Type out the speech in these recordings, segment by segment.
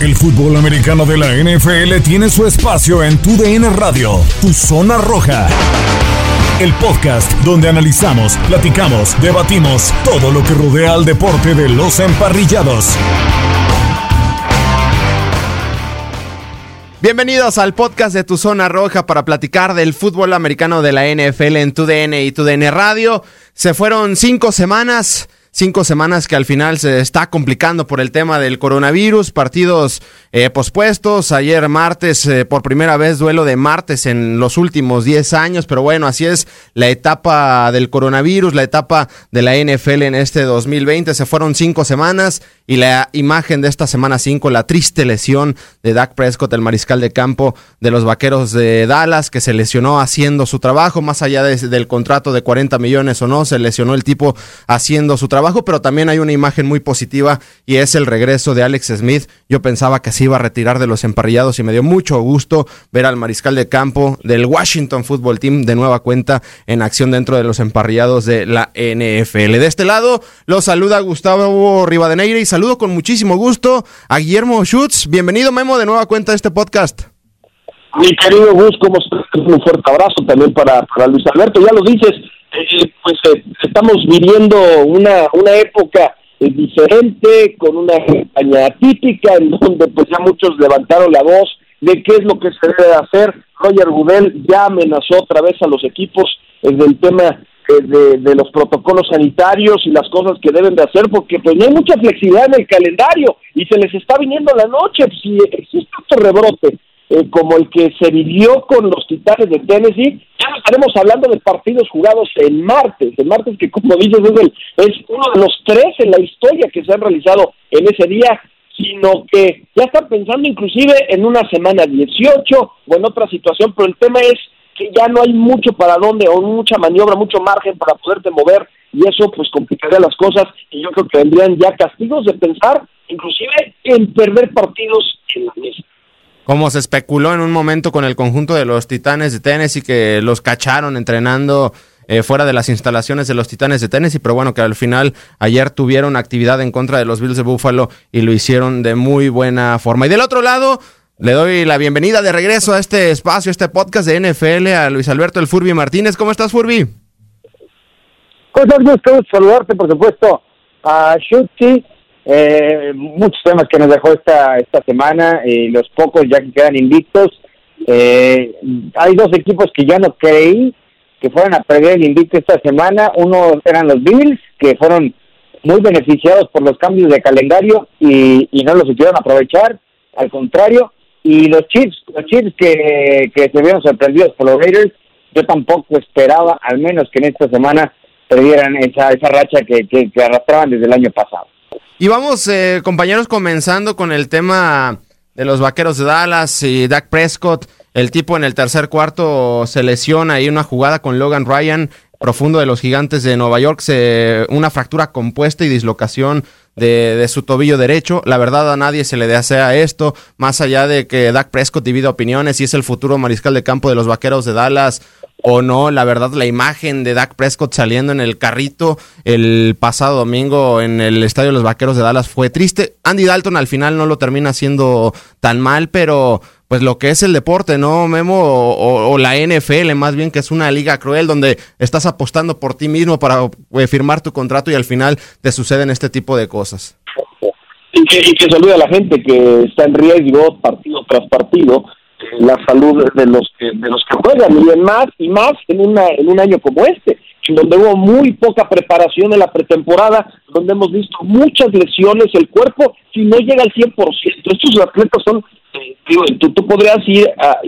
El fútbol americano de la NFL tiene su espacio en Tu DN Radio, Tu Zona Roja. El podcast donde analizamos, platicamos, debatimos todo lo que rodea al deporte de los emparrillados. Bienvenidos al podcast de Tu Zona Roja para platicar del fútbol americano de la NFL en Tu DN y Tu DN Radio. Se fueron cinco semanas cinco semanas que al final se está complicando por el tema del coronavirus, partidos eh, pospuestos, ayer martes eh, por primera vez duelo de martes en los últimos 10 años, pero bueno, así es la etapa del coronavirus, la etapa de la NFL en este 2020, se fueron cinco semanas y la imagen de esta semana 5, la triste lesión de Dak Prescott, el mariscal de campo de los Vaqueros de Dallas, que se lesionó haciendo su trabajo, más allá del contrato de 40 millones o no, se lesionó el tipo haciendo su trabajo, pero también hay una imagen muy positiva y es el regreso de Alex Smith. Yo pensaba que se iba a retirar de los emparrillados y me dio mucho gusto ver al mariscal de campo del Washington Football Team de nueva cuenta en acción dentro de los emparrillados de la NFL. De este lado, lo saluda Gustavo Rivadeneira y saludo con muchísimo gusto a Guillermo Schutz. Bienvenido, Memo, de nueva cuenta a este podcast. Mi querido Gus, como un fuerte abrazo también para, para Luis Alberto. Ya lo dices, eh, pues eh, estamos viviendo una, una época eh, diferente, con una campaña atípica, en donde pues ya muchos levantaron la voz de qué es lo que se debe hacer. Roger Goodell ya amenazó otra vez a los equipos del tema de, de, los protocolos sanitarios y las cosas que deben de hacer, porque pues no hay mucha flexibilidad en el calendario y se les está viniendo la noche. Si existe otro rebrote eh, como el que se vivió con los Titanes de Tennessee, ya no estaremos hablando de partidos jugados el martes, el martes que como dices es, es uno de los tres en la historia que se han realizado en ese día, sino que ya están pensando inclusive en una semana 18 o en otra situación, pero el tema es que ya no hay mucho para dónde o mucha maniobra, mucho margen para poderte mover y eso pues complicaría las cosas y yo creo que vendrían ya castigos de pensar inclusive en perder partidos en la mesa como se especuló en un momento con el conjunto de los Titanes de Tennessee que los cacharon entrenando eh, fuera de las instalaciones de los Titanes de Tennessee, pero bueno, que al final ayer tuvieron actividad en contra de los Bills de Buffalo y lo hicieron de muy buena forma. Y del otro lado, le doy la bienvenida de regreso a este espacio, este podcast de NFL a Luis Alberto El Furby Martínez. ¿Cómo estás, Furby? Pues gusto saludarte, por supuesto, a Shuti eh, muchos temas que nos dejó esta esta semana, y los pocos ya que quedan invictos. Eh, hay dos equipos que ya no creí que fueran a perder el invicto esta semana. Uno eran los Bills, que fueron muy beneficiados por los cambios de calendario y, y no los supieron aprovechar, al contrario, y los Chiefs, los Chiefs que, que se vieron sorprendidos por los Raiders, yo tampoco esperaba, al menos que en esta semana perdieran esa, esa racha que, que, arrastraban desde el año pasado. Y vamos, eh, compañeros, comenzando con el tema de los vaqueros de Dallas y Dak Prescott. El tipo en el tercer cuarto se lesiona ahí una jugada con Logan Ryan, profundo de los gigantes de Nueva York, se, una fractura compuesta y dislocación de, su tobillo derecho. La verdad a nadie se le desea esto, más allá de que Dak Prescott divide opiniones y es el futuro mariscal de campo de los Vaqueros de Dallas o no. La verdad la imagen de Dak Prescott saliendo en el carrito el pasado domingo en el Estadio de los Vaqueros de Dallas fue triste. Andy Dalton al final no lo termina haciendo tan mal, pero pues lo que es el deporte, ¿no, Memo? O, la NFL, más bien que es una liga cruel donde estás apostando por ti mismo para eh, firmar tu contrato y al final te suceden este tipo de cosas. Y que, y que saluda a la gente que está en riesgo partido tras partido la salud de los que de los que juegan y más y más en una en un año como este donde hubo muy poca preparación en la pretemporada, donde hemos visto muchas lesiones, el cuerpo si no llega al 100%. Estos atletas son tú, tú podrías ir a,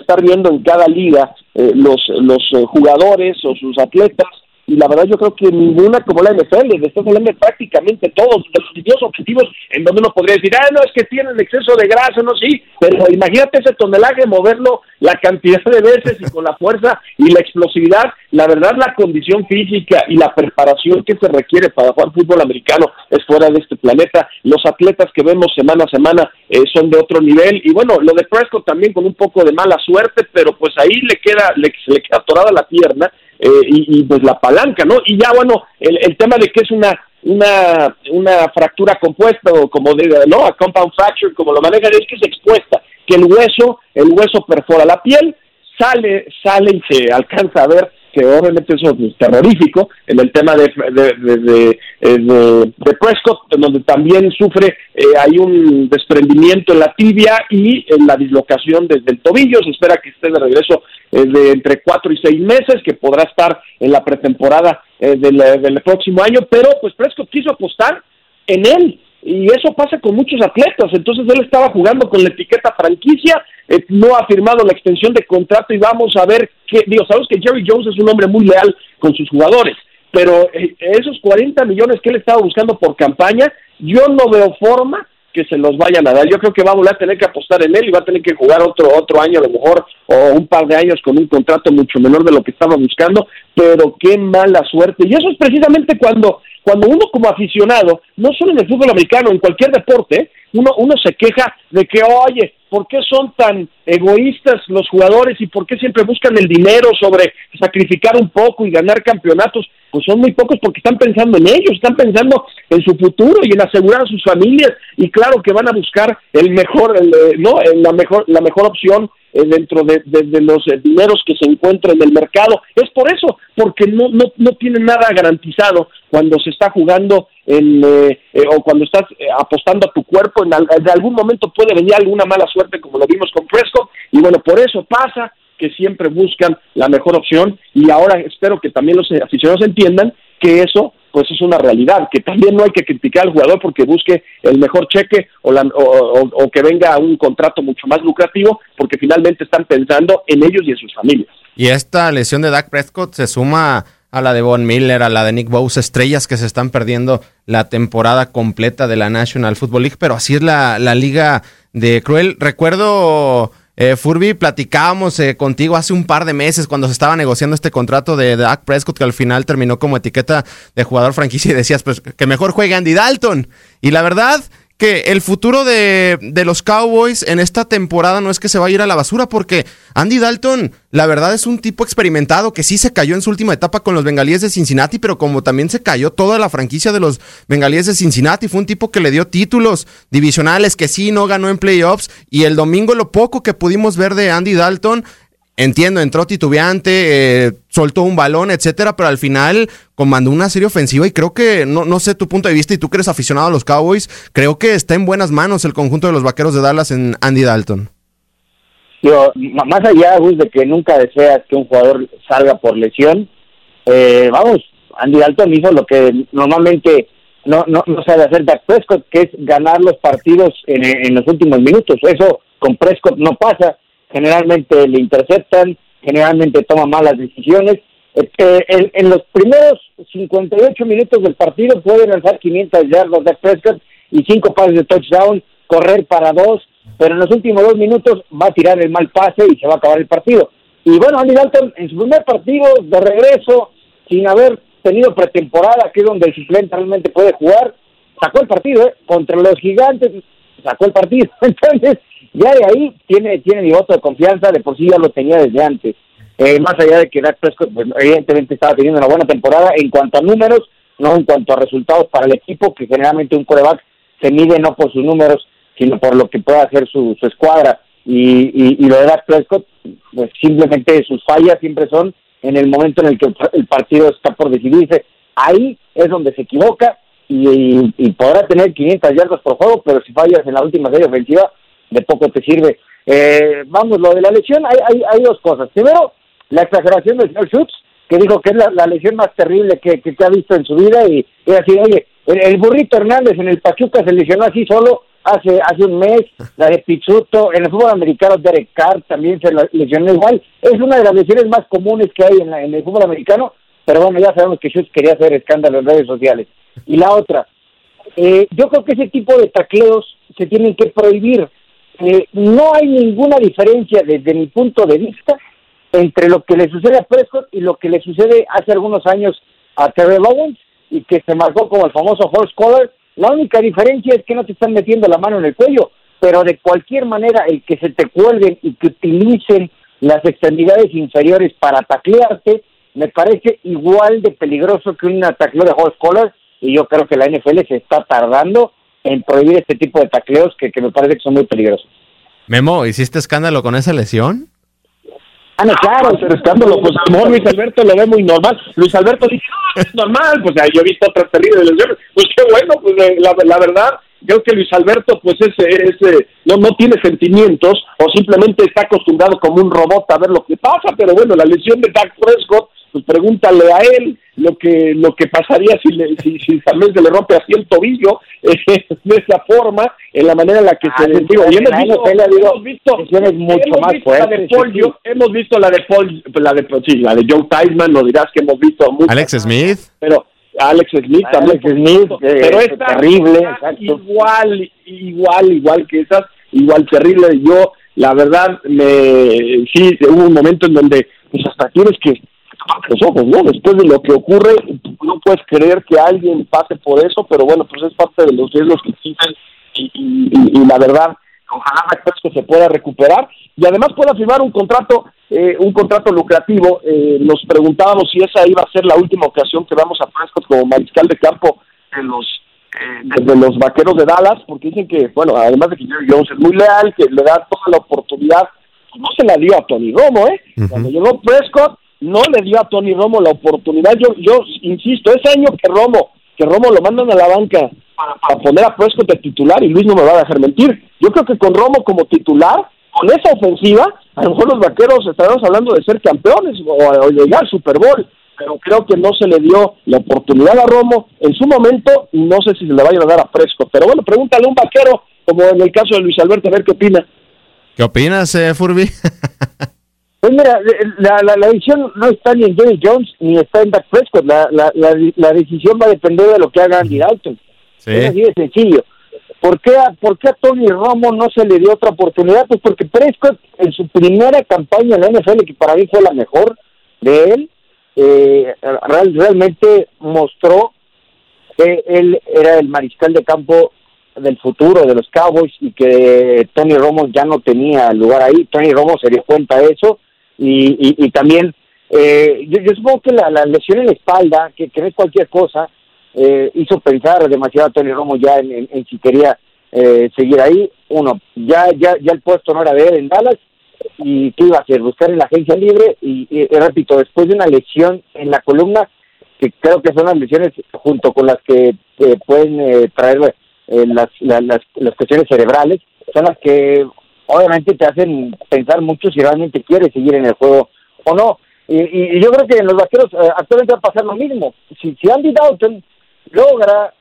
estar viendo en cada liga eh, los, los eh, jugadores o sus atletas y la verdad yo creo que ninguna como la NFL, le estás hablando de prácticamente todos, los objetivos en donde uno podría decir, ah, no, es que tienen exceso de grasa, no, sí, pero imagínate ese tonelaje, moverlo la cantidad de veces y con la fuerza y la explosividad, la verdad la condición física y la preparación que se requiere para jugar fútbol americano es fuera de este planeta, los atletas que vemos semana a semana eh, son de otro nivel, y bueno, lo de Prescott también con un poco de mala suerte, pero pues ahí le queda, le, le queda atorada la pierna, eh, y, pues la palanca, ¿no? Y ya, bueno, el, el tema de que es una una una fractura compuesta o como de, no, a compound fracture, como lo manejan, es que es expuesta, que el hueso, el hueso perfora la piel, sale, sale y se alcanza a ver que obviamente eso es terrorífico, en el tema de, de, de, eh, Prescott, donde también sufre, eh, hay un desprendimiento en la tibia y en la dislocación desde el tobillo, se espera que esté de regreso de entre cuatro y seis meses, que podrá estar en la pretemporada del, del próximo año, pero pues Prescott quiso apostar en él, y eso pasa con muchos atletas. Entonces él estaba jugando con la etiqueta franquicia, eh, no ha firmado la extensión de contrato y vamos a ver qué. Digo, sabemos que Jerry Jones es un hombre muy leal con sus jugadores, pero eh, esos 40 millones que él estaba buscando por campaña, yo no veo forma que se los vayan a dar. Yo creo que va a volver a tener que apostar en él y va a tener que jugar otro otro año a lo mejor o un par de años con un contrato mucho menor de lo que estaba buscando, pero qué mala suerte. Y eso es precisamente cuando cuando uno como aficionado, no solo en el fútbol americano, en cualquier deporte, uno, uno se queja de que, oye, ¿por qué son tan egoístas los jugadores y por qué siempre buscan el dinero sobre sacrificar un poco y ganar campeonatos? Pues son muy pocos porque están pensando en ellos, están pensando en su futuro y en asegurar a sus familias y claro que van a buscar el mejor, el, eh, no, la mejor, la mejor opción dentro de, los eh, dineros que se encuentran en el mercado. Es por eso, porque no, no, no tienen nada garantizado cuando se está jugando en, eh, o cuando estás apostando a tu cuerpo, en, de algún momento puede venir alguna mala suerte como lo vimos con Fresco y bueno, por eso pasa que siempre buscan la mejor opción y ahora espero que también los aficionados entiendan que eso pues es una realidad, que también no hay que criticar al jugador porque busque el mejor cheque o, o, que venga un contrato mucho más lucrativo, porque finalmente están pensando en ellos y en sus familias. Y esta lesión de Dak Prescott se suma a la de Von Miller, a la de Nick Bowes, estrellas que se están perdiendo la temporada completa de la National Football League, pero así es la, la liga de Cruel. Recuerdo eh, Furby, platicábamos eh, contigo hace un par de meses cuando se estaba negociando este contrato de Dak Prescott que al final terminó como etiqueta de jugador franquicia y decías pues que mejor juegue Andy Dalton. Y la verdad que el futuro de, los Cowboys en esta temporada no es que se vaya a ir a la basura, porque Andy Dalton, la verdad, es un tipo experimentado que sí se cayó en su última etapa con los bengalíes de Cincinnati, pero como también se cayó toda la franquicia de los bengalíes de Cincinnati, fue un tipo que le dio títulos divisionales, que sí no ganó en playoffs, y el domingo lo poco que pudimos ver de Andy Dalton Entiendo, entró titubeante, eh, soltó un balón, etcétera, pero al final comandó una serie ofensiva y creo que, no, no sé tu punto de vista y tú que eres aficionado a los Cowboys, creo que está en buenas manos el conjunto de los vaqueros de Dallas en Andy Dalton. Yo, más allá, de que nunca deseas que un jugador salga por lesión, eh, vamos, Andy Dalton hizo lo que normalmente no, no, sabe hacer Dak Prescott, que es ganar los partidos en, en los últimos minutos. Eso con Prescott no pasa. Generalmente le interceptan, generalmente toma malas decisiones. Este, en, los primeros 58 minutos del partido puede lanzar 500 yardas de Prescott y cinco pases de touchdown, correr para dos, pero en los últimos dos minutos va a tirar el mal pase y se va a acabar el partido. Y bueno, Andy Dalton en su primer partido de regreso, sin haber tenido pretemporada, que es donde el suplente realmente puede jugar, sacó el partido, ¿eh? contra los gigantes, sacó el partido. Entonces, ya de ahí tiene, tiene mi voto de confianza, de por sí ya lo tenía desde antes. Eh, más allá de que Dak Prescott, pues, evidentemente estaba teniendo una buena temporada en cuanto a números, no en cuanto a resultados para el equipo, que generalmente un coreback se mide no por sus números, sino por lo que puede hacer su, su escuadra. Y, y, y, lo de Dak Prescott, pues simplemente sus fallas siempre son en el momento en el que el partido está por decidirse. Ahí es donde se equivoca y, podrá tener 500 yardas por juego, pero si fallas en la última serie ofensiva, de poco te sirve. Eh, vamos, lo de la lesión, hay, hay, hay dos cosas. Primero, la exageración del señor Schutz, que dijo que es la, lesión más terrible que, que, que, ha visto en su vida y, y así, oye, el, el, burrito Hernández en el Pachuca se lesionó así solo hace hace un mes, la de Pizzuto, en el fútbol americano Derek Carr también se lesionó igual, es una de las lesiones más comunes que hay en, la, en el fútbol americano, pero bueno, ya sabemos que Schutz quería hacer escándalo en redes sociales. Y la otra, eh, yo creo que ese tipo de tacleos se tienen que prohibir. Eh, no hay ninguna diferencia desde mi punto de vista entre lo que le sucede a Prescott y lo que le sucede hace algunos años a Terry Owens y que se marcó como el famoso horse collar. La única diferencia es que no te están metiendo la mano en el cuello, pero de cualquier manera el que se te cuelguen y que utilicen las extremidades inferiores para taclearte me parece igual de peligroso que un tacleo de horse collar y yo creo que la NFL se está tardando en prohibir este tipo de tacleos que, que me parece que son muy peligrosos. Memo, ¿hiciste escándalo con esa lesión? Ah, no, claro, hacer escándalo, pues a lo mejor Luis Alberto lo ve muy normal. Luis Alberto dice, no, es normal, pues yo he visto otras de lesiones. Pues qué bueno, pues la, la verdad, creo que Luis Alberto, pues ese, ese, no, no tiene sentimientos o simplemente está acostumbrado como un robot a ver lo que pasa, pero bueno, la lesión de Dak Prescott, pues pregúntale a él lo que lo que pasaría si, le, si, si también se le rompe así el tobillo eh, de esa forma, en la manera en la que ah, se digo, y hemos, visto, pelea, digo, hemos visto, mucho hemos más visto fuertes, la de Paul, sí. yo, hemos visto la de Paul, la de sí, la de Joe Tyson, lo dirás que hemos visto mucho, Alex Smith, pero Alex Smith Alex también, Smith, eh, pero esta terrible, igual, igual, igual que esas, igual terrible. Yo, la verdad, me sí hubo un momento en donde pues hasta tienes que los ojos, ¿no? Después de lo que ocurre, no puedes creer que alguien pase por eso, pero bueno, pues es parte de los riesgos que existen y, y, y, y la verdad, ojalá que se pueda recuperar y además pueda firmar un contrato, eh, un contrato lucrativo. Eh, nos preguntábamos si esa iba a ser la última ocasión que vamos a Prescott como mariscal de campo en los eh, de los vaqueros de Dallas, porque dicen que, bueno, además de que Jerry Jones es muy leal, que le da toda la oportunidad, no se la dio a Tony Romo, ¿eh? Uh -huh. Cuando llegó Prescott, no le dio a Tony Romo la oportunidad. Yo, yo insisto, ese año que Romo, que Romo lo mandan a la banca para, poner a Prescott de titular y Luis no me va a dejar mentir. Yo creo que con Romo como titular, con esa ofensiva, a lo mejor los vaqueros estaremos hablando de ser campeones o, o llegar al Super Bowl. Pero creo que no se le dio la oportunidad a Romo en su momento no sé si se le vaya a dar a Prescott. Pero bueno, pregúntale a un vaquero, como en el caso de Luis Alberto, a ver qué opina. ¿Qué opinas, eh, Furby? Pues mira, la, la, la, decisión no está ni en Jerry Jones ni está en Dak Prescott. La, la, la, la, decisión va a depender de lo que haga Andy Dalton. Sí. Es así de sencillo. ¿Por qué, a, ¿Por qué a Tony Romo no se le dio otra oportunidad? Pues porque Prescott en su primera campaña en la NFL, que para mí fue la mejor de él, eh, real, realmente mostró que él era el mariscal de campo del futuro de los Cowboys y que Tony Romo ya no tenía lugar ahí. Tony Romo se dio cuenta de eso y, y, y también eh, yo, supongo que la, la, lesión en la espalda, que, que no es cualquier cosa, eh, hizo pensar demasiado a Tony Romo ya en si quería eh, seguir ahí. Uno, ya, ya, ya el puesto no era de él en Dallas y qué iba a hacer, buscar en la agencia libre y, y, repito, después de una lesión en la columna, que creo que son las lesiones junto con las que eh, pueden eh, traer eh, las, la, las, las cuestiones cerebrales, son las que obviamente te hacen pensar mucho si realmente quieres seguir en el juego o no. Y, y, yo creo que en los vaqueros eh, actualmente va a pasar lo mismo. Si, si Andy Dalton logra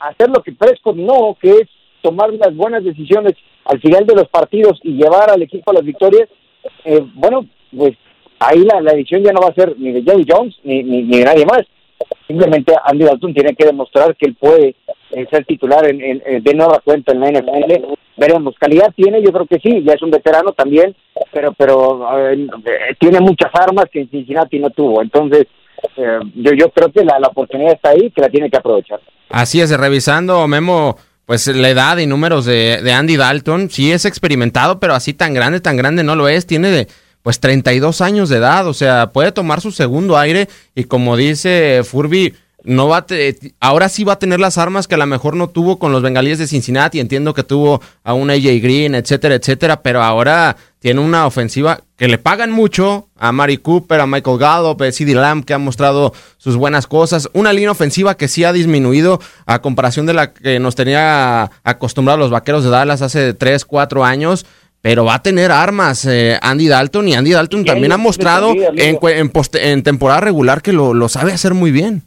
hacer lo que Prescott no, que es tomar unas buenas decisiones al final de los partidos y llevar al equipo a las victorias, eh, bueno, pues ahí la, la edición ya no va a ser ni de Jerry Jones ni, ni, ni de nadie más. Simplemente Andy Dalton tiene que demostrar que él puede eh, ser titular en, en, de nueva cuenta en la NFL. Veremos, calidad tiene, yo creo que sí, ya es un veterano también, pero pero eh, tiene muchas armas que en Cincinnati no tuvo. Entonces, eh, yo, yo creo que la, la oportunidad está ahí, que la tiene que aprovechar. Así es, revisando, Memo, pues la edad y números de, de Andy Dalton, sí es experimentado, pero así tan grande, tan grande no lo es, tiene de pues 32 años de edad, o sea, puede tomar su segundo aire y como dice Furby, no va ahora sí va a tener las armas que a lo mejor no tuvo con los bengalíes de Cincinnati, entiendo que tuvo a un AJ Green, etcétera, etcétera, pero ahora tiene una ofensiva que le pagan mucho a Mari Cooper, a Michael Gallup, a CD Lamb que ha mostrado sus buenas cosas, una línea ofensiva que sí ha disminuido a comparación de la que nos tenía acostumbrados los Vaqueros de Dallas hace 3, 4 años, pero va a tener armas eh, Andy Dalton y Andy Dalton también ha mostrado en, en, temporada regular que lo, lo, sabe hacer muy bien.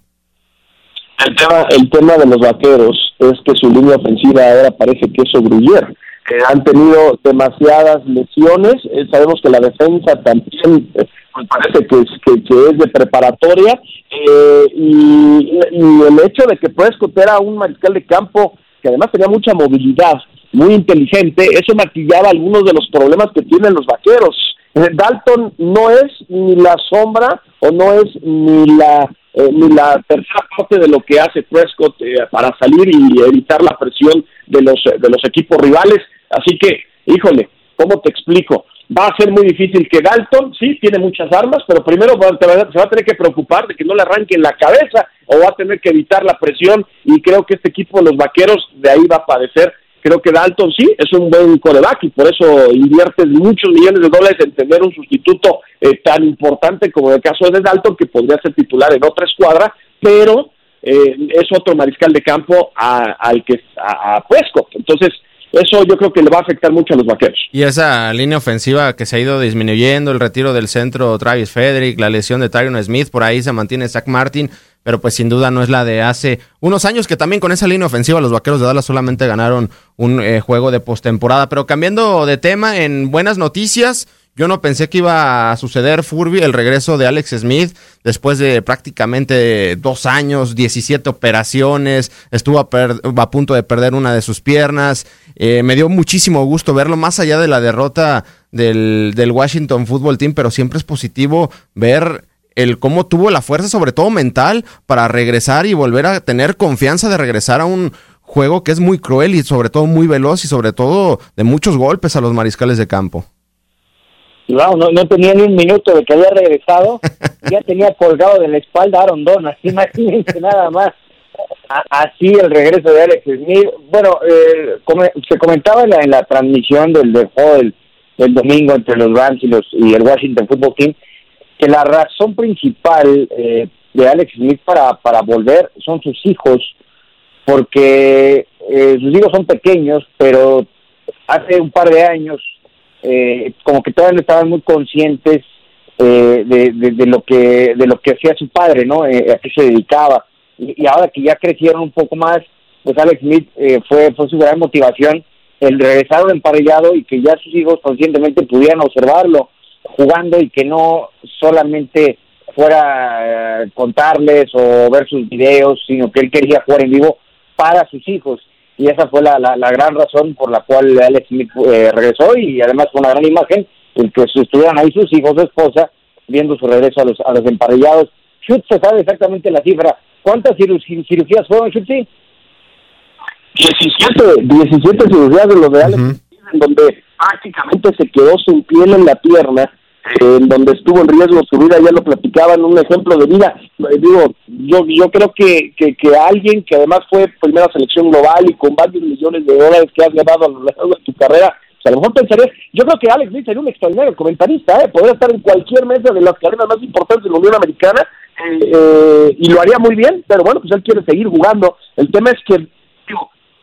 El tema, el tema de los vaqueros es que su línea ofensiva ahora parece que es Gruyère. Que han tenido demasiadas lesiones. Eh, sabemos que la defensa también eh, pues parece que es, que, es de preparatoria. y, y, el hecho de que Prescott era un mariscal de campo que además tenía mucha movilidad muy inteligente, eso maquillaba algunos de los problemas que tienen los vaqueros. Eh, Dalton no es ni la sombra o no es ni la eh, ni la tercera parte de lo que hace Prescott eh, para salir y evitar la presión de los de los equipos rivales. Así que, híjole, ¿cómo te explico? Va a ser muy difícil que Dalton, sí, tiene muchas armas, pero primero se va a tener que preocupar de que no le arranquen la cabeza o va a tener que evitar la presión y creo que este equipo de los vaqueros de ahí va a padecer creo que Dalton sí es un buen coreback y por eso inviertes muchos millones de dólares en tener un sustituto eh, tan importante como el caso de Dalton, que podría ser titular en otra escuadra, pero eh, es otro mariscal de campo al que a, a Entonces, eso yo creo que le va a afectar mucho a los vaqueros. Y esa línea ofensiva que se ha ido disminuyendo, el retiro del centro Travis Frederick, la lesión de Tyron Smith, por ahí se mantiene Zach Martin pero pues sin duda no es la de hace unos años que también con esa línea ofensiva los Vaqueros de Dallas solamente ganaron un eh, juego de postemporada. Pero cambiando de tema, en buenas noticias, yo no pensé que iba a suceder, Furby, el regreso de Alex Smith después de prácticamente dos años, 17 operaciones, estuvo a, punto de perder una de sus piernas. Eh, me dio muchísimo gusto verlo, más allá de la derrota del, del Washington Football Team, pero siempre es positivo ver el cómo tuvo la fuerza, sobre todo mental, para regresar y volver a tener confianza de regresar a un juego que es muy cruel y sobre todo muy veloz y sobre todo de muchos golpes a los mariscales de campo. no, no tenía ni un minuto de que había regresado, ya tenía colgado de la espalda a Aaron Donald, imagínense nada más. así el regreso de Alex Smith. Bueno, eh, se comentaba en la, en la transmisión del, del juego del, domingo entre los Rams y, los, y el Washington Football Team que la razón principal eh, de Alex Smith para, para volver son sus hijos, porque eh, sus hijos son pequeños, pero hace un par de años eh, como que todavía no estaban muy conscientes de, de, lo que de lo que hacía su padre, ¿no? a qué se dedicaba. Y, ahora que ya crecieron un poco más, pues Alex Smith fue, fue su gran motivación el regresar emparellado y que ya sus hijos conscientemente pudieran observarlo jugando y que no solamente fuera eh, contarles o ver sus videos, sino que él quería jugar en vivo para sus hijos. Y esa fue la, la, gran razón por la cual Alex Smith eh, regresó y además fue una gran imagen el que estuvieran ahí sus hijos, su esposa, viendo su regreso a los, a los emparellados. Schutz se sabe exactamente la cifra. ¿Cuántas cirugías fueron, Schutz? 17, 17 cirugías de los de Alex, en donde prácticamente se quedó sin piel en la pierna, en donde estuvo en riesgo su vida, ya lo platicaban, un ejemplo de vida. Eh, digo, yo yo creo que, que, que alguien que además fue primera selección global y con varios millones de dólares que has ganado a lo largo de tu carrera, pues a lo mejor pensarías, yo creo que Alex Smith sería un extraordinario comentarista, ¿eh? podría estar en cualquier mesa de las cadenas más importantes de la Unión Americana eh, eh, y lo haría muy bien, pero bueno, pues él quiere seguir jugando. El tema es que,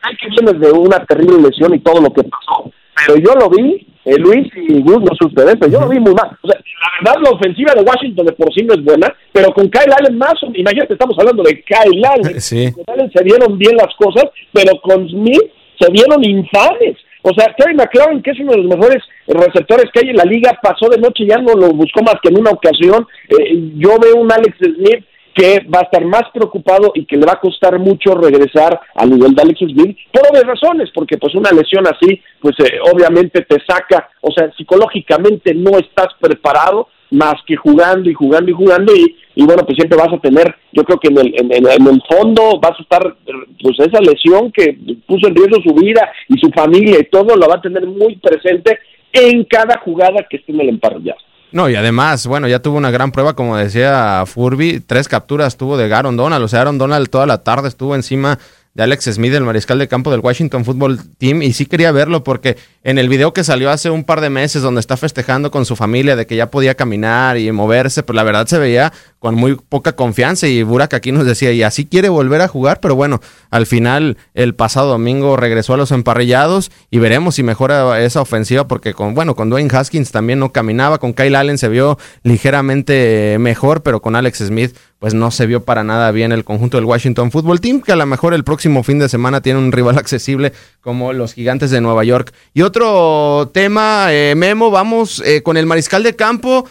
hay que viene de una terrible lesión y todo lo que pasó pero yo lo vi eh, Luis y Gus no sé ustedes, pero yo lo vi muy mal. O sea, la verdad, la ofensiva de Washington de por sí no es buena, pero con Kyle Allen más, imagínate, estamos hablando de Kyle Allen. Sí. Con Allen se dieron bien las cosas, pero con Smith se dieron infames. O sea, Terry McLaurin, que es uno de los mejores receptores que hay en la liga, pasó de noche, ya no lo buscó más que en una ocasión. Eh, yo veo un Alex Smith que va a estar más preocupado y que le va a costar mucho regresar al nivel de Alex Smith por obvias razones, porque pues una lesión así, pues eh, obviamente te saca, o sea, psicológicamente no estás preparado más que jugando y jugando y jugando y, y bueno, pues siempre vas a tener, yo creo que en el, en, en- en el fondo vas a estar, pues esa lesión que puso en riesgo su vida y su familia y todo, lo va a tener muy presente en cada jugada que esté en el emparrillado. No, y además, bueno, ya tuvo una gran prueba, como decía Furby, tres capturas tuvo de Aaron Donald, o sea, Aaron Donald toda la tarde estuvo encima de Alex Smith, el mariscal de campo del Washington Football Team, y sí quería verlo porque en el video que salió hace un par de meses donde está festejando con su familia de que ya podía caminar y moverse, pues la verdad se veía con muy poca confianza y Burak aquí nos decía, y así quiere volver a jugar, pero bueno, al final el pasado domingo regresó a los emparrillados y veremos si mejora esa ofensiva porque con, bueno, con Dwayne Haskins también no caminaba, con Kyle Allen se vio ligeramente mejor, pero con Alex Smith pues no se vio para nada bien el conjunto del Washington Football Team, que a lo mejor el próximo fin de semana tiene un rival accesible como los gigantes de Nueva York. Y otro tema, eh, Memo, vamos eh, con el mariscal de campo,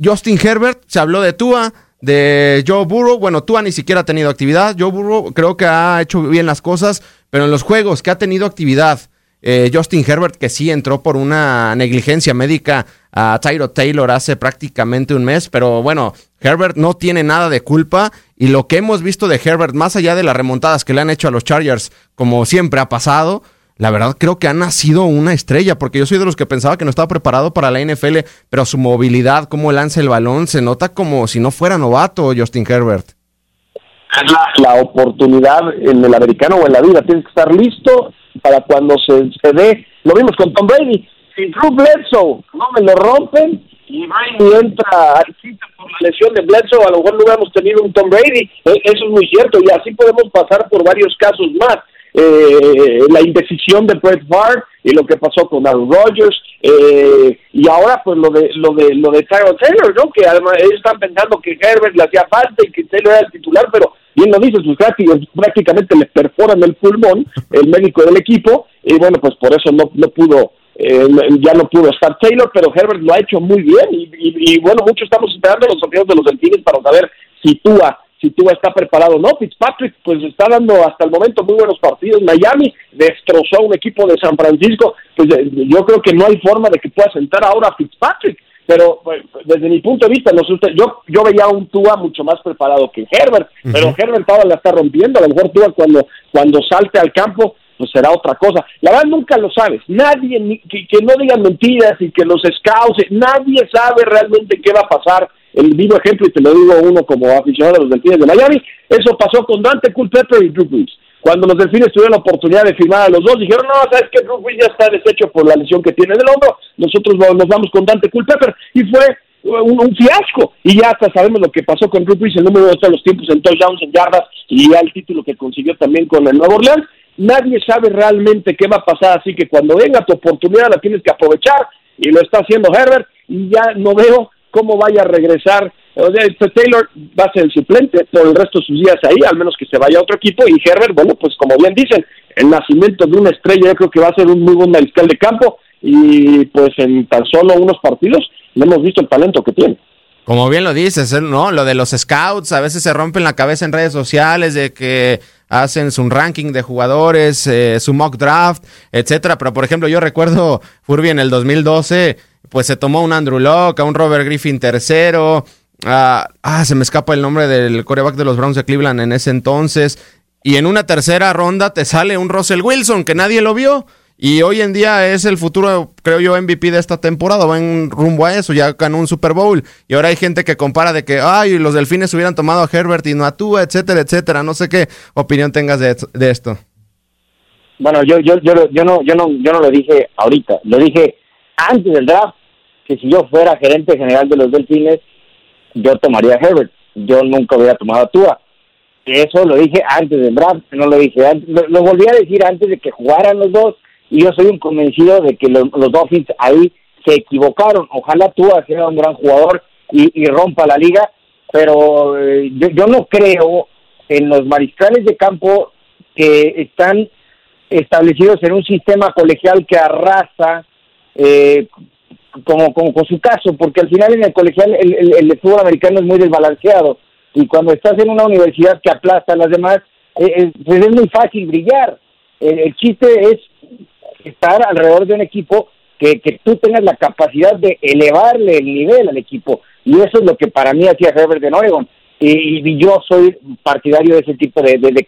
Justin Herbert, se habló de Tua, de Joe Burrow, bueno, Tua ni siquiera ha tenido actividad, Joe Burrow creo que ha hecho bien las cosas, pero en los juegos que ha tenido actividad, eh, Justin Herbert, que sí entró por una negligencia médica a Tyro Taylor hace prácticamente un mes, pero bueno, Herbert no tiene nada de culpa y lo que hemos visto de Herbert, más allá de las remontadas que le han hecho a los Chargers, como siempre ha pasado, la verdad creo que ha nacido una estrella, porque yo soy de los que pensaba que no estaba preparado para la NFL, pero su movilidad, cómo lanza el balón, se nota como si no fuera novato Justin Herbert. es la, la oportunidad en el americano o en la vida. Tienes que estar listo para cuando se, se dé. Lo vimos con Tom Brady. Si Drew Bledsoe no me lo rompen y Brady entra al sitio por la lesión de Bledsoe, a lo mejor no hubiéramos tenido un Tom Brady. E- Eso es muy cierto y así podemos pasar por varios casos más. Eh, la indecisión de Brett Favre y lo que pasó con Aaron Rodgers eh, y ahora pues lo de lo de lo de Tyrod Taylor no que además ellos están pensando que Herbert le hacía falta y que Taylor era el titular pero bien lo dices pues prácti- prácticamente le perforan el pulmón el médico del equipo y bueno pues por eso no no pudo eh, ya no pudo estar Taylor pero Herbert lo ha hecho muy bien y, y- bueno muchos estamos esperando los opiniones de los delfines para saber si Tua si Tua está preparado o no. Fitzpatrick pues está dando hasta el momento muy buenos partidos. Miami destrozó a un equipo de San Francisco. Pues eh, yo creo que no hay forma de que pueda sentar ahora a Fitzpatrick. Pero pues, desde mi punto de vista, no sé usted, yo, yo veía a un Tua mucho más preparado que Herbert, pero Herbert ahora la está rompiendo. A lo mejor Tua cuando, cuando salte al campo pues será otra cosa. La verdad nunca lo sabes. Nadie, ni- que, no digan mentiras y que los scouts, nadie sabe realmente qué va a pasar. El vivo ejemplo, y te lo digo uno como aficionado de los Delfines de Miami, eso pasó con Dante Culpepper y Drew. Cuando los Delfines tuvieron la oportunidad de firmar a los dos, dijeron, no, sabes que Drew ya está deshecho por la lesión que tiene del hombro, nosotros nos vamos con Dante Culpepper. Y fue un, un fiasco. Y ya hasta sabemos lo que pasó con Drew Brees, el número de los tiempos en touchdowns, en yardas, y ya el título que consiguió también con el Nuevo Orleans. Nadie sabe realmente qué va a pasar, así que cuando venga tu oportunidad la tienes que aprovechar, y lo está haciendo Herbert, y ya no veo cómo vaya a regresar. O sea, Taylor va a ser el suplente por el resto de sus días ahí, al menos que se vaya a otro equipo, y Herbert, bueno, pues como bien dicen, el nacimiento de una estrella, yo creo que va a ser un muy buen mariscal de campo, y pues en tan solo unos partidos no hemos visto el talento que tiene. Como bien lo dices, ¿eh? ¿no? Lo de los scouts, a veces se rompen la cabeza en redes sociales de que hacen su ranking de jugadores, eh, su mock draft, etcétera. Pero por ejemplo, yo recuerdo Furby en el 2012, pues se tomó un Andrew Locke, a un Robert Griffin tercero. ah, ah, se me escapa el nombre del coreback de los Browns de Cleveland en ese entonces. Y en una tercera ronda te sale un Russell Wilson que nadie lo vio. Y hoy en día es el futuro, creo yo, MVP de esta temporada. Va en rumbo a eso, ya ganó un Super Bowl. Y ahora hay gente que compara de que, ay, los delfines hubieran tomado a Herbert y no a Tua, etcétera, etcétera. No sé qué opinión tengas de, de esto. Bueno, yo, yo, yo, yo no, yo no, yo no lo dije ahorita, lo dije antes del draft, que si yo fuera gerente general de los Delfines, yo tomaría a Herbert. Yo nunca hubiera tomado a Tua. Eso lo dije antes del draft, no lo dije antes, lo, lo volví a decir antes de que jugaran los dos y yo soy un convencido de que los, Dolphins ahí se equivocaron. Ojalá tú sea un gran jugador y, rompa la liga, pero eh, yo, yo no creo en los mariscales de campo que están establecidos en un sistema colegial que arrasa eh, como, como con su caso, porque al final en el colegial el, el, fútbol americano es muy desbalanceado y cuando estás en una universidad que aplasta a las demás, eh, eh, pues es muy fácil brillar. el chiste es estar alrededor de un equipo que, que tú tengas la capacidad de elevarle el nivel al equipo. Y eso es lo que para mí hacía Herbert en Oregon. Y, yo soy partidario de ese tipo de, de, de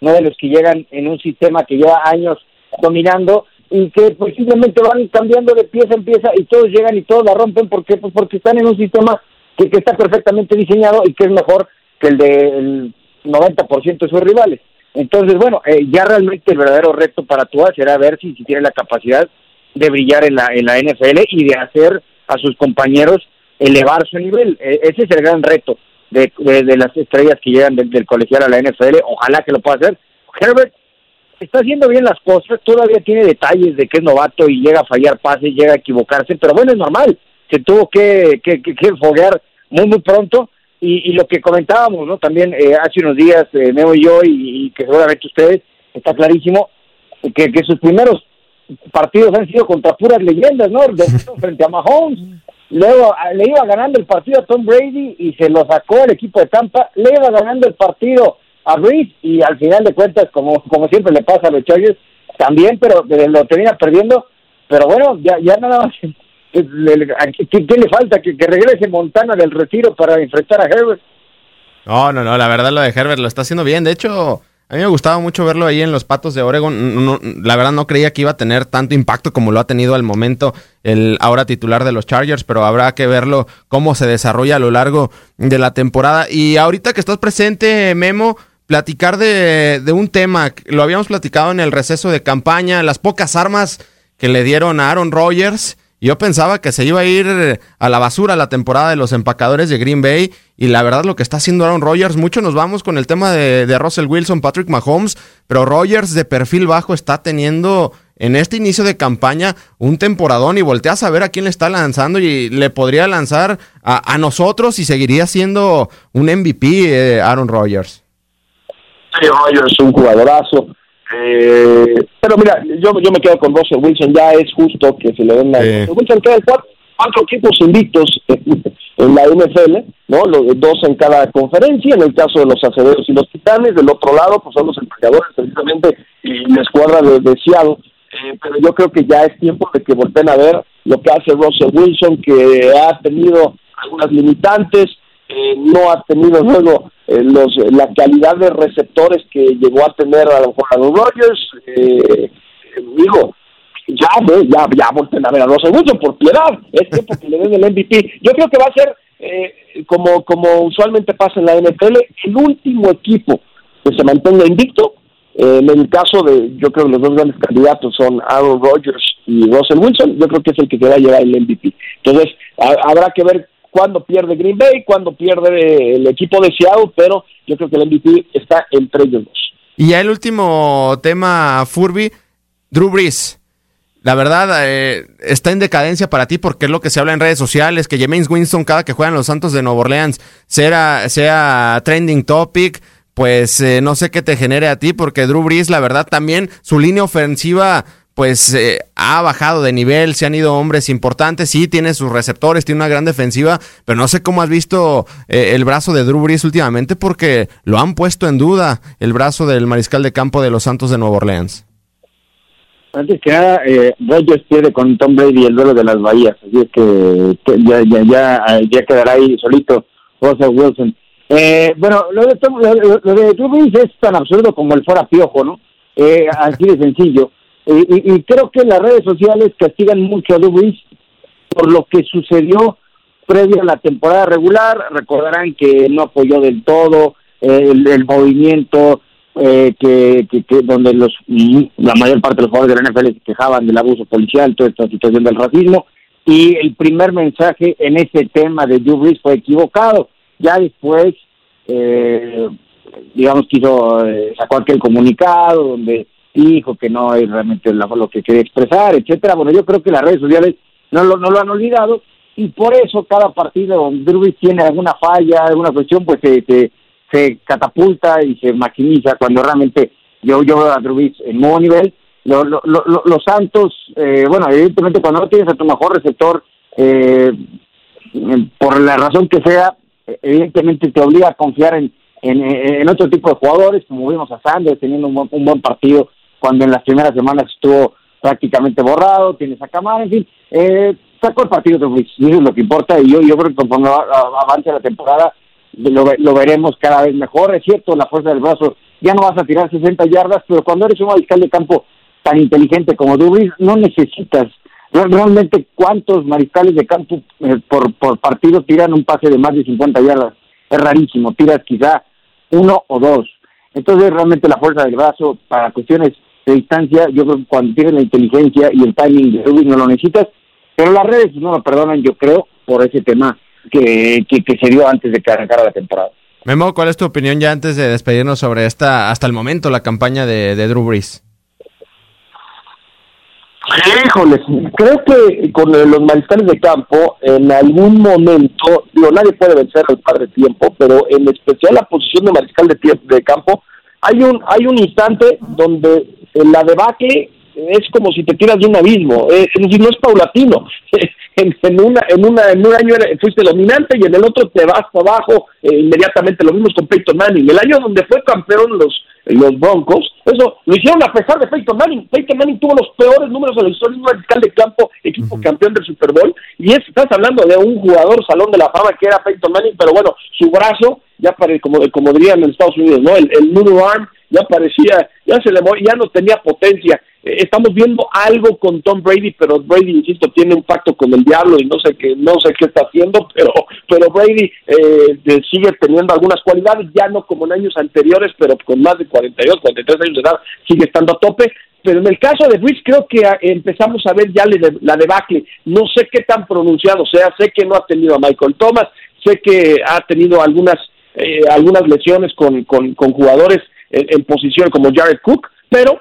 no de los que llegan en un sistema que lleva años dominando y que pues simplemente van cambiando de pieza en pieza y todos llegan y todos la rompen. Porque pues porque están en un sistema que, que está perfectamente diseñado y que es mejor que el del 90% de sus rivales. Entonces, bueno, eh, ya realmente el verdadero reto para Tua será ver si, si tiene la capacidad de brillar en la, en la NFL y de hacer a sus compañeros elevar su nivel. E, ese es el gran reto de, de, las estrellas que llegan del colegial a la NFL. Ojalá que lo pueda hacer. Herbert está haciendo bien las cosas, todavía tiene detalles de que es novato y llega a fallar pases, llega a equivocarse, pero bueno, es normal. Se tuvo que, que, que, foguear muy, muy pronto. Y, y, lo que comentábamos, ¿no? También eh, hace unos días, eh, Neo y yo, y, que seguramente ustedes, está clarísimo, que, que sus primeros partidos han sido contra puras leyendas, ¿no? De, frente a Mahomes, Luego le iba ganando el partido a Tom Brady y se lo sacó el equipo de Tampa. Le iba ganando el partido a Reese y al final de cuentas, como, como siempre le pasa a los Chargers, también, pero lo termina perdiendo. Pero bueno, ya, ya nada más. ¿Qué, le falta? ¿Que, regrese Montana del retiro para enfrentar a Herbert. No, no, no, la verdad lo de Herbert lo está haciendo bien. De hecho, a mí me gustaba mucho verlo ahí en los Patos de Oregon. la verdad no creía que iba a tener tanto impacto como lo ha tenido al momento el ahora titular de los Chargers, pero habrá que verlo cómo se desarrolla a lo largo de la temporada. Y ahorita que estás presente, Memo, platicar de, de un tema. Lo habíamos platicado en el receso de campaña, las pocas armas que le dieron a Aaron Rodgers yo pensaba que se iba a ir a la basura la temporada de los empacadores de Green Bay. Y la verdad, lo que está haciendo Aaron Rodgers, mucho nos vamos con el tema de, Russell Wilson, Patrick Mahomes. Pero Rodgers de perfil bajo está teniendo en este inicio de campaña un temporadón y voltea a saber a quién le está lanzando y le podría lanzar a, nosotros y seguiría siendo un MVP eh, Aaron Rodgers. Sí, Rodgers es un jugadorazo. Eh, pero mira, yo, yo me quedo con Russell Wilson, ya es justo que se le den la... Wilson queda cuatro, cuatro equipos invictos en la NFL, ¿no? Los, dos en cada conferencia, en el caso de los acereros y los titanes, del otro lado pues son los empleadores precisamente y la escuadra de, de Seattle. Eh, pero yo creo que ya es tiempo de que volteen a ver lo que hace Russell Wilson, que ha tenido algunas limitantes, eh, no ha tenido luego eh, los, la calidad de receptores que llegó a tener a lo mejor a los Rogers. Eh, digo, ya, ya, ya volten a ver a Russell Wilson por piedad. Es tiempo que le den el MVP. Yo creo que va a ser, eh, como, como usualmente pasa en la NFL, el último equipo que se mantenga invicto. en el caso de, yo creo que los dos grandes candidatos son Aaron Rodgers y Russell Wilson, yo creo que es el que va a llevar el MVP. Entonces, habrá que ver cuando pierde Green Bay, cuando pierde el equipo de Seattle, pero yo creo que el MVP está entre ellos dos. Y ya el último tema, Furby, Drew Brees. La verdad, eh, está en decadencia para ti porque es lo que se habla en redes sociales, que James Winston cada que juegan los Santos de Nueva Orleans sea, sea trending topic, pues eh, no sé qué te genere a ti porque Drew Brees, la verdad, también su línea ofensiva pues eh, ha bajado de nivel, se han ido hombres importantes, sí, tiene sus receptores, tiene una gran defensiva, pero no sé cómo has visto eh, el brazo de Drew Brees últimamente porque lo han puesto en duda el brazo del mariscal de campo de los Santos de Nueva Orleans. Antes que nada, eh, Rogers pierde con Tom Brady el duelo de las bahías, así es que, ya, ya, ya, ya, quedará ahí solito Russell Wilson. Eh, bueno, lo de, lo, de Drew Brees es tan absurdo como el fuera piojo, ¿no? así de sencillo y, creo que las redes sociales castigan mucho a Drew por lo que sucedió previo a la temporada regular. Recordarán que no apoyó del todo eh, el, movimiento eh, que, donde los la mayor parte de los jugadores de la NFL se quejaban del abuso policial, toda esta situación del racismo. Y el primer mensaje en ese tema de Drew fue equivocado. Ya después, eh, digamos que hizo, sacó aquel comunicado donde dijo que no es realmente lo que quería expresar, etcétera. Bueno, yo creo que las redes sociales no lo, no lo han olvidado y por eso cada partido donde Drew tiene alguna falla, alguna cuestión, pues se, se, catapulta y se maximiza cuando realmente yo, yo veo a Drew en nuevo nivel. los Santos, eh, bueno, evidentemente cuando no tienes a tu mejor receptor, eh, por la razón que sea, evidentemente te obliga a confiar en, en, otro tipo de jugadores, como vimos a Sanders teniendo un, un buen partido cuando en las primeras semanas estuvo prácticamente borrado, tienes a Camara, en fin, eh, sacó el partido de y eso es lo que importa, y yo, yo creo que conforme avance la temporada, lo, lo, veremos cada vez mejor, es cierto, la fuerza del brazo, ya no vas a tirar 60 yardas, pero cuando eres un mariscal de campo tan inteligente como Dubris, no necesitas realmente cuántos mariscales de campo eh, por, por partido tiran un pase de más de 50 yardas, es rarísimo, tiras quizá uno o dos, entonces realmente la fuerza del brazo para cuestiones de distancia, yo creo que cuando tienes la inteligencia y el timing de Rubik no lo necesitas, pero las redes no lo perdonan, yo creo, por ese tema que, que, se dio antes de que arrancara la temporada. Memo, ¿cuál es tu opinión ya antes de despedirnos sobre esta, hasta el momento, la campaña de, de Drew Brees? Híjoles, creo que con los mariscales de campo, en algún momento, no nadie puede vencer al padre tiempo, pero en especial la posición de mariscal de, de campo, hay un hay un instante donde la debacle es como si te tiras de un abismo, es, decir, no es paulatino. En, en, una, en, una, en un año fuiste dominante y en el otro te vas para abajo eh, inmediatamente. Lo mismo con Peyton Manning. El año donde fue campeón los, los Broncos, eso lo hicieron a pesar de Peyton Manning. Peyton Manning tuvo los peores números de la historia, un radical de campo, equipo campeón del Super Bowl. Y es, estás hablando de un jugador salón de la fama que era Peyton Manning, pero bueno, su brazo, ya para, como, como dirían en Estados Unidos, ¿no? El, el arm ya parecía, ya se le ya no tenía potencia. Eh, estamos viendo algo con Tom Brady, pero Brady, insisto, tiene un pacto con el diablo y no sé qué, no sé qué está haciendo, pero, pero Brady eh, sigue teniendo algunas cualidades, ya no como en años anteriores, pero con más de 42, 43 años de edad, sigue estando a tope. Pero en el caso de Ruiz creo que ah, empezamos a ver ya la debacle. No sé qué tan pronunciado sea, sé que no ha tenido a Michael Thomas, sé que ha tenido algunas eh, algunas lesiones con, con, con jugadores en, posición como Jared Cook, pero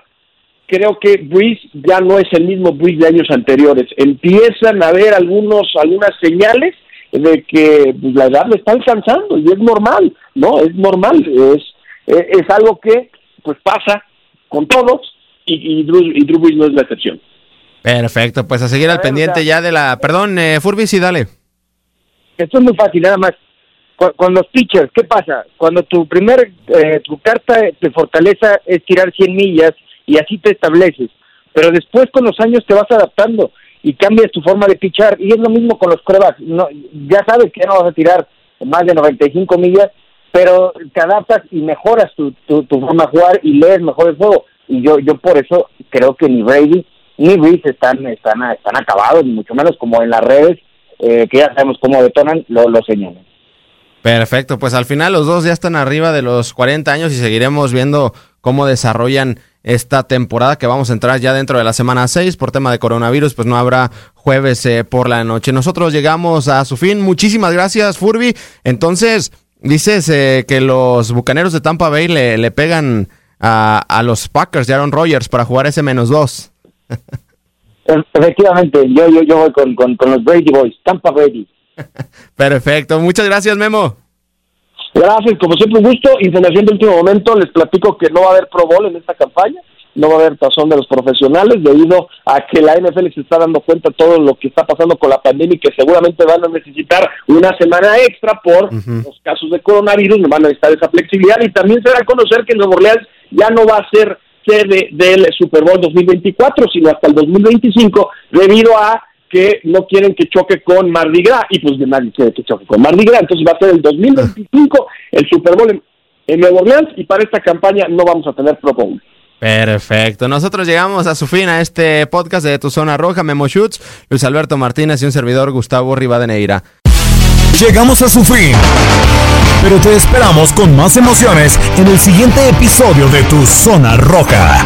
creo que Breeze ya no es el mismo Breeze de años anteriores. Empiezan a haber algunos, algunas señales de que pues, la edad le está alcanzando y es normal, ¿no? Es normal, es, es, algo que pues pasa con todos y, y, Drew, y Drew Brees no es la excepción. Perfecto, pues a seguir al pendiente ya de la... Perdón, eh, Furbis, y dale. Esto es muy fácil, nada más con los pitchers, ¿qué pasa? Cuando tu primer, eh, tu carta de fortaleza es tirar 100 millas y así te estableces, pero después con los años te vas adaptando y cambias tu forma de pichar y es lo mismo con los pruebas, no, ya sabes que ya no vas a tirar más de 95 millas, pero te adaptas y mejoras tu, tu, forma de jugar y lees mejor el juego y yo yo por eso creo que ni Brady ni Reese están, están, están acabados, ni mucho menos como en las redes, eh, que ya sabemos cómo detonan, lo, lo señalan. Perfecto, pues al final los dos ya están arriba de los 40 años y seguiremos viendo cómo desarrollan esta temporada que vamos a entrar ya dentro de la semana 6 por tema de coronavirus, pues no habrá jueves eh, por la noche. Nosotros llegamos a su fin. Muchísimas gracias, Furby. Entonces, dices eh, que los Bucaneros de Tampa Bay le, pegan a, a, los Packers de Aaron Rodgers para jugar ese menos dos. Efectivamente, yo, yo, yo voy con, con los Brady Boys, Tampa Brady. Perfecto, muchas gracias Memo. Gracias, como siempre un gusto. Información de último momento, les platico que no va a haber Pro Bowl en esta campaña, no va a haber tazón de los profesionales debido a que la NFL se está dando cuenta de todo lo que está pasando con la pandemia y que seguramente van a necesitar una semana extra por los casos de coronavirus, no van a necesitar esa flexibilidad. Y también se va a conocer que Nuevo Orleans ya no va a ser sede del Super Bowl 2024, sino hasta el 2025 debido a que no quieren que choque con Mardi Gras y pues de nadie quiere que choque con Mardi Gras, entonces va a ser el 2025 el Super Bowl en, Nuevo Orleans y para esta campaña no vamos a tener Pro Bowl. Perfecto. Nosotros llegamos a su fin a este podcast de Tu Zona Roja, Memo Shoots, Luis Alberto Martínez y un servidor Gustavo Rivadeneira. Llegamos a su fin, pero te esperamos con más emociones en el siguiente episodio de Tu Zona Roja.